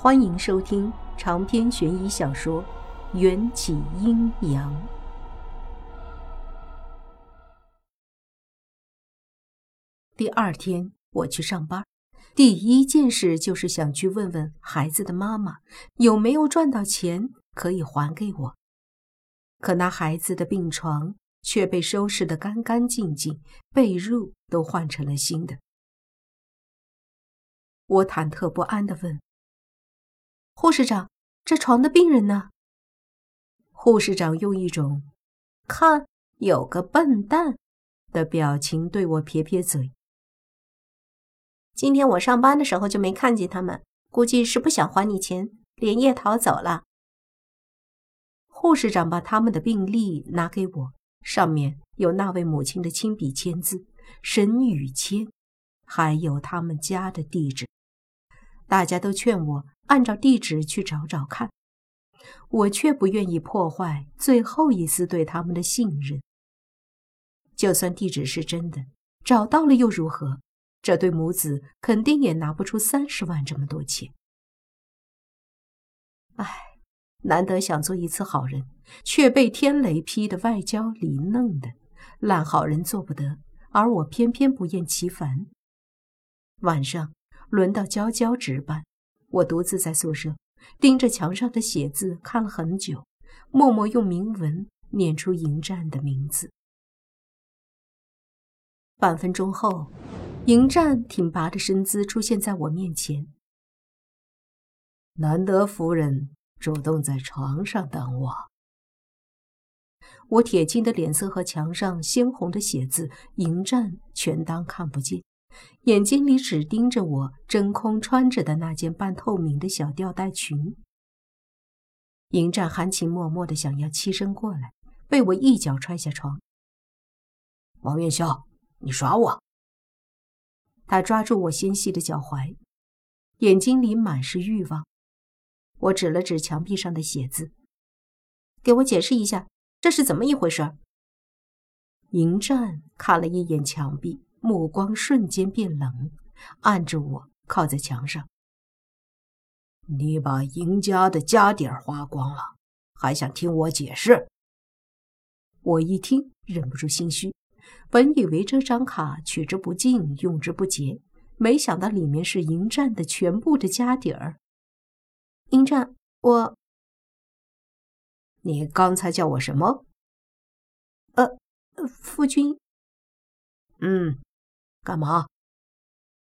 欢迎收听长篇悬疑小说《缘起阴阳》。第二天，我去上班，第一件事就是想去问问孩子的妈妈有没有赚到钱可以还给我。可那孩子的病床却被收拾得干干净净，被褥都换成了新的。我忐忑不安地问。护士长，这床的病人呢？护士长用一种“看有个笨蛋”的表情对我撇撇嘴。今天我上班的时候就没看见他们，估计是不想还你钱，连夜逃走了。护士长把他们的病历拿给我，上面有那位母亲的亲笔签字，沈雨谦，还有他们家的地址。大家都劝我按照地址去找找看，我却不愿意破坏最后一丝对他们的信任。就算地址是真的，找到了又如何？这对母子肯定也拿不出三十万这么多钱。唉，难得想做一次好人，却被天雷劈的外焦里嫩的，烂好人做不得，而我偏偏不厌其烦。晚上。轮到娇娇值班，我独自在宿舍盯着墙上的写字看了很久，默默用铭文念出迎战的名字。半分钟后，迎战挺拔的身姿出现在我面前。难得夫人主动在床上等我。我铁青的脸色和墙上鲜红的写字，迎战全当看不见。眼睛里只盯着我真空穿着的那件半透明的小吊带裙。迎战含情脉脉的想要栖身过来，被我一脚踹下床。王元宵，你耍我！他抓住我纤细的脚踝，眼睛里满是欲望。我指了指墙壁上的写字，给我解释一下，这是怎么一回事？迎战看了一眼墙壁。目光瞬间变冷，按着我靠在墙上。你把赢家的家底儿花光了，还想听我解释？我一听忍不住心虚，本以为这张卡取之不尽，用之不竭，没想到里面是迎战的全部的家底儿。迎战，我……你刚才叫我什么？呃，夫君。嗯。干嘛？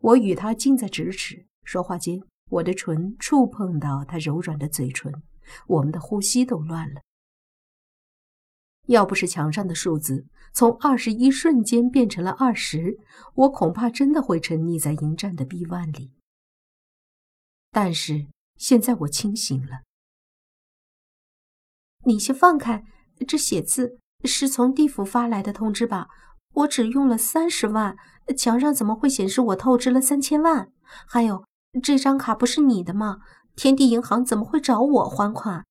我与他近在咫尺，说话间，我的唇触碰到他柔软的嘴唇，我们的呼吸都乱了。要不是墙上的数字从二十一瞬间变成了二十，我恐怕真的会沉溺在迎战的臂弯里。但是现在我清醒了。你先放开，这写字是从地府发来的通知吧？我只用了三十万，墙上怎么会显示我透支了三千万？还有这张卡不是你的吗？天地银行怎么会找我还款？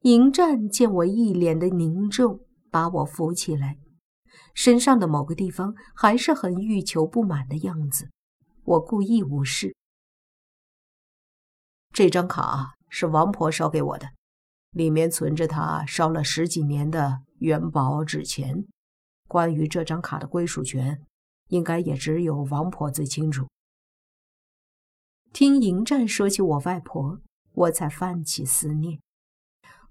迎战见我一脸的凝重，把我扶起来，身上的某个地方还是很欲求不满的样子。我故意无视。这张卡是王婆烧给我的，里面存着她烧了十几年的元宝纸钱。关于这张卡的归属权，应该也只有王婆最清楚。听迎战说起我外婆，我才泛起思念。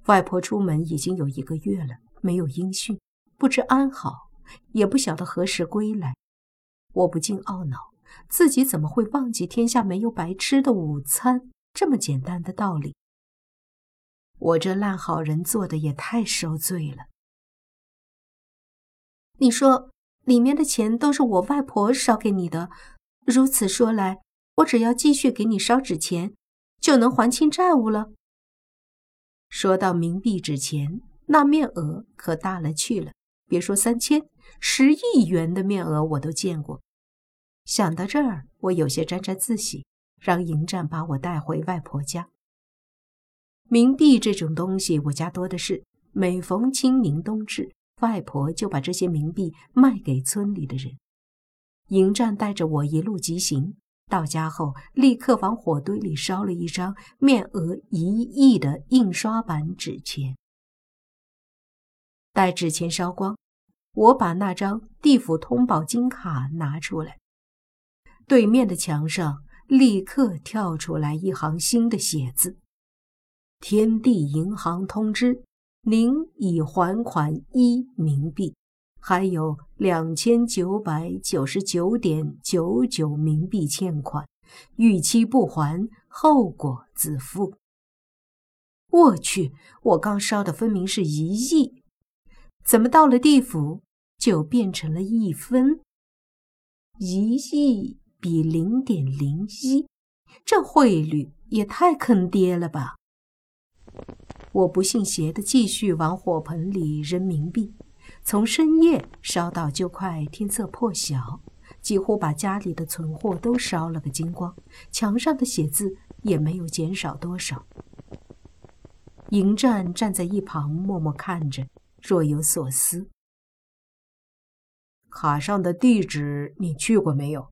外婆出门已经有一个月了，没有音讯，不知安好，也不晓得何时归来。我不禁懊恼，自己怎么会忘记天下没有白吃的午餐这么简单的道理？我这烂好人做的也太受罪了。你说里面的钱都是我外婆烧给你的，如此说来，我只要继续给你烧纸钱，就能还清债务了。说到冥币纸钱，那面额可大了去了，别说三千、十亿元的面额我都见过。想到这儿，我有些沾沾自喜，让迎战把我带回外婆家。冥币这种东西，我家多的是，每逢清明、冬至。外婆就把这些冥币卖给村里的人。迎战带着我一路疾行，到家后，立刻往火堆里烧了一张面额一亿的印刷版纸钱。待纸钱烧光，我把那张地府通宝金卡拿出来。对面的墙上立刻跳出来一行新的写字：“天地银行通知，您已还款一冥币。”还有两千九百九十九点九九冥币欠款，逾期不还，后果自负。我去，我刚烧的分明是一亿，怎么到了地府就变成了一分？一亿比零点零一，这汇率也太坑爹了吧！我不信邪的继续往火盆里扔冥币。从深夜烧到就快天色破晓，几乎把家里的存货都烧了个精光，墙上的写字也没有减少多少。迎战站在一旁默默看着，若有所思。卡上的地址你去过没有？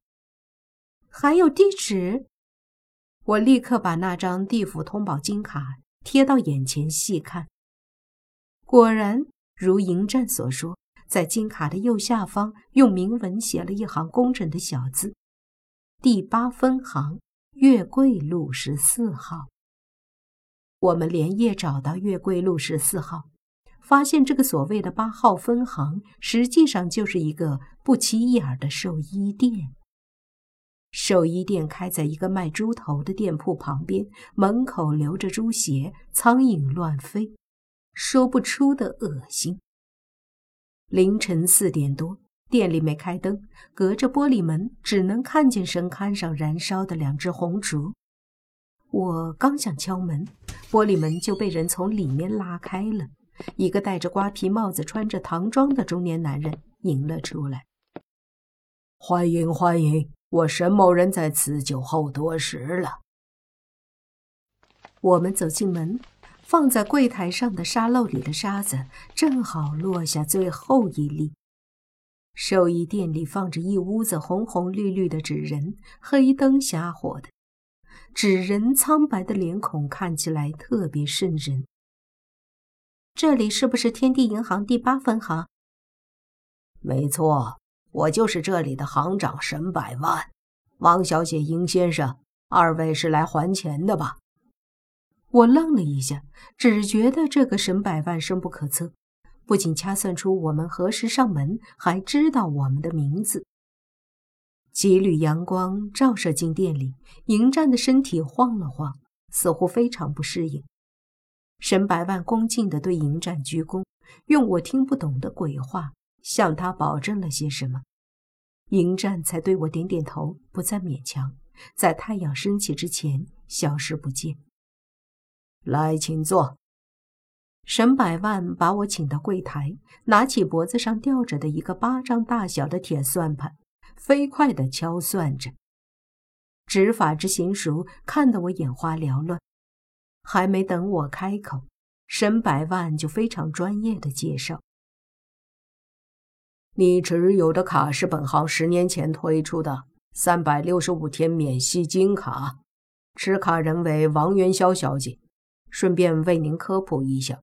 还有地址？我立刻把那张地府通宝金卡贴到眼前细看，果然。如迎战所说，在金卡的右下方用铭文写了一行工整的小字：“第八分行，月桂路十四号。”我们连夜找到月桂路十四号，发现这个所谓的八号分行，实际上就是一个不起眼的兽医店。寿衣店开在一个卖猪头的店铺旁边，门口留着猪血，苍蝇乱飞。说不出的恶心。凌晨四点多，店里没开灯，隔着玻璃门只能看见神龛上燃烧的两只红烛。我刚想敲门，玻璃门就被人从里面拉开了，一个戴着瓜皮帽子、穿着唐装的中年男人迎了出来。欢迎欢迎，我沈某人在此酒后多时了。我们走进门。放在柜台上的沙漏里的沙子正好落下最后一粒。寿衣店里放着一屋子红红绿绿的纸人，黑灯瞎火的。纸人苍白的脸孔看起来特别瘆人。这里是不是天地银行第八分行？没错，我就是这里的行长沈百万。王小姐、殷先生，二位是来还钱的吧？我愣了一下，只觉得这个沈百万深不可测，不仅掐算出我们何时上门，还知道我们的名字。几缕阳光照射进店里，迎战的身体晃了晃，似乎非常不适应。沈百万恭敬地对迎战鞠躬，用我听不懂的鬼话向他保证了些什么。迎战才对我点点头，不再勉强，在太阳升起之前消失不见。来，请坐。沈百万把我请到柜台，拿起脖子上吊着的一个巴掌大小的铁算盘，飞快地敲算着。执法之娴熟，看得我眼花缭乱。还没等我开口，沈百万就非常专业的介绍：“你持有的卡是本行十年前推出的三百六十五天免息金卡，持卡人为王元宵小姐。”顺便为您科普一下，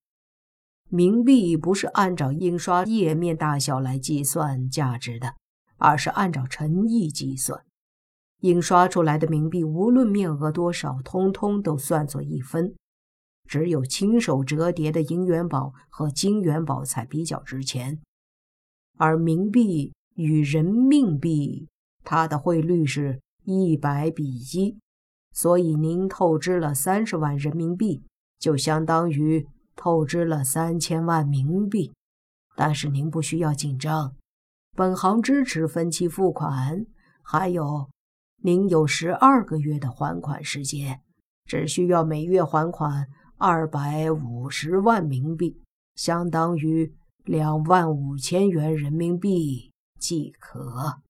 冥币不是按照印刷页面大小来计算价值的，而是按照诚意计算。印刷出来的冥币无论面额多少，通通都算作一分。只有亲手折叠的银元宝和金元宝才比较值钱。而冥币与人民币，它的汇率是一百比一，所以您透支了三十万人民币。就相当于透支了三千万冥币，但是您不需要紧张，本行支持分期付款，还有您有十二个月的还款时间，只需要每月还款二百五十万冥币，相当于两万五千元人民币即可。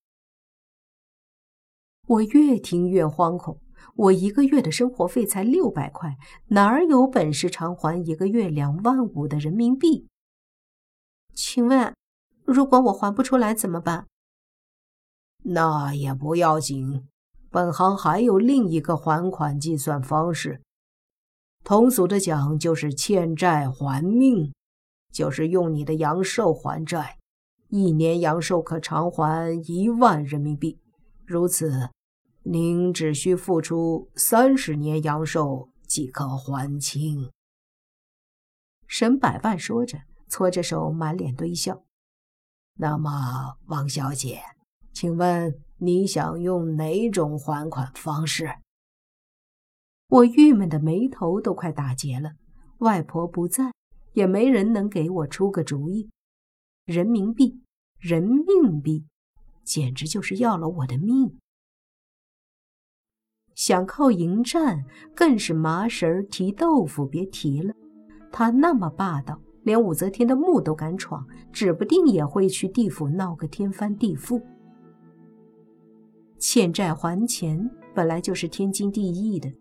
我越听越惶恐。我一个月的生活费才六百块，哪儿有本事偿还一个月两万五的人民币？请问，如果我还不出来怎么办？那也不要紧，本行还有另一个还款计算方式，通俗的讲就是欠债还命，就是用你的阳寿还债。一年阳寿可偿还一万人民币，如此，您只需付出三十年阳寿即可还清。沈百万说着，搓着手，满脸堆笑。那么，王小姐，请问？你想用哪种还款方式？我郁闷的眉头都快打结了。外婆不在，也没人能给我出个主意。人民币、人命币，简直就是要了我的命。想靠迎战，更是麻绳提豆腐，别提了。他那么霸道，连武则天的墓都敢闯，指不定也会去地府闹个天翻地覆。欠债还钱本来就是天经地义的，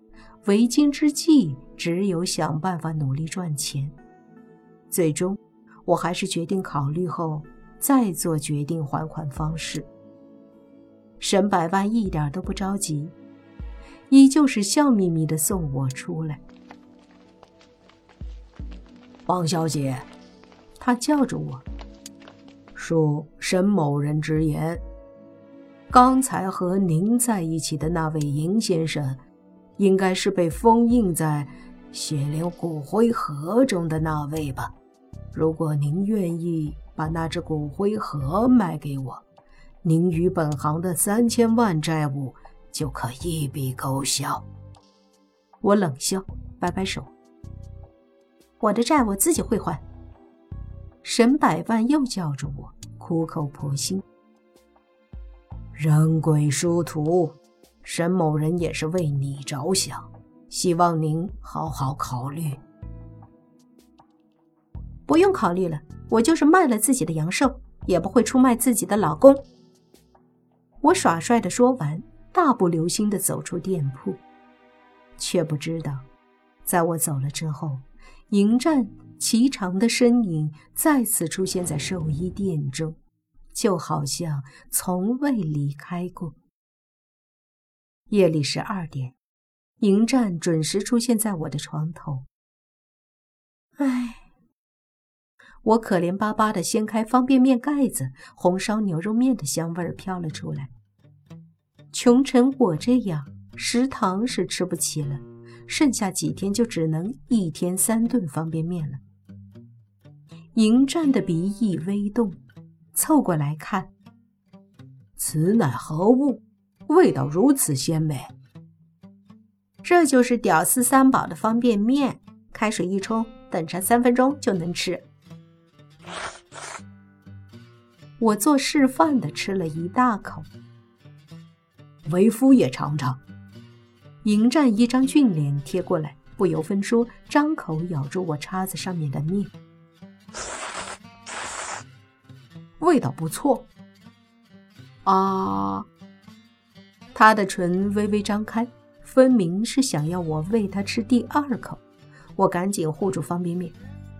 为今之计只有想办法努力赚钱。最终，我还是决定考虑后再做决定还款方式。沈百万一点都不着急，依旧是笑眯眯的送我出来。王小姐，他叫着我，恕沈某人直言。刚才和您在一起的那位尹先生，应该是被封印在血灵骨灰盒中的那位吧？如果您愿意把那只骨灰盒卖给我，您与本行的三千万债务就可一笔勾销。我冷笑，摆摆手：“我的债我自己会还。”沈百万又叫着我，苦口婆心。人鬼殊途，沈某人也是为你着想，希望您好好考虑。不用考虑了，我就是卖了自己的阳寿，也不会出卖自己的老公。我耍帅的说完，大步流星的走出店铺，却不知道，在我走了之后，迎战颀长的身影再次出现在寿衣店中。就好像从未离开过。夜里十二点，迎战准时出现在我的床头。唉，我可怜巴巴的掀开方便面盖子，红烧牛肉面的香味儿飘了出来。穷成我这样，食堂是吃不起了，剩下几天就只能一天三顿方便面了。迎战的鼻翼微动。凑过来看，此乃何物？味道如此鲜美。这就是屌丝三宝的方便面，开水一冲，等上三分钟就能吃。我做示范的吃了一大口，为夫也尝尝。迎战一张俊脸贴过来，不由分说，张口咬住我叉子上面的面。味道不错，啊！他的唇微微张开，分明是想要我喂他吃第二口。我赶紧护住方便面，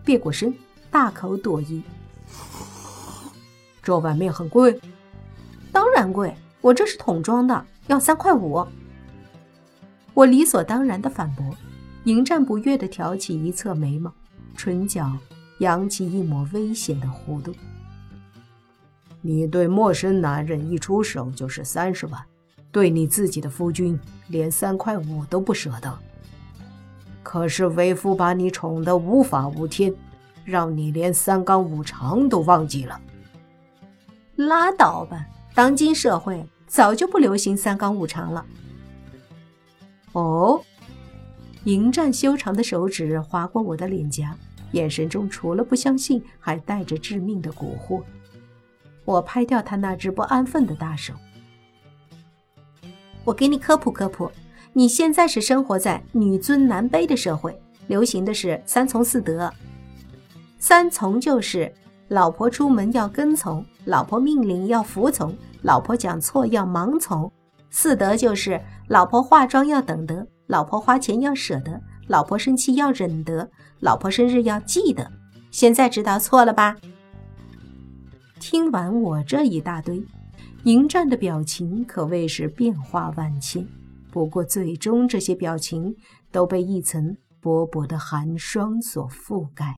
别过身，大口朵颐。这碗面很贵，当然贵，我这是桶装的，要三块五。我理所当然的反驳。迎战不悦的挑起一侧眉毛，唇角扬起一抹危险的弧度。你对陌生男人一出手就是三十万，对你自己的夫君连三块五都不舍得。可是为夫把你宠得无法无天，让你连三纲五常都忘记了。拉倒吧，当今社会早就不流行三纲五常了。哦，迎战修长的手指划过我的脸颊，眼神中除了不相信，还带着致命的蛊惑。我拍掉他那只不安分的大手。我给你科普科普，你现在是生活在女尊男卑的社会，流行的是三从四德。三从就是老婆出门要跟从，老婆命令要服从，老婆讲错要盲从。四德就是老婆化妆要等得，老婆花钱要舍得，老婆生气要忍得，老婆生日要记得。现在知道错了吧？听完我这一大堆，迎战的表情可谓是变化万千，不过最终这些表情都被一层薄薄的寒霜所覆盖。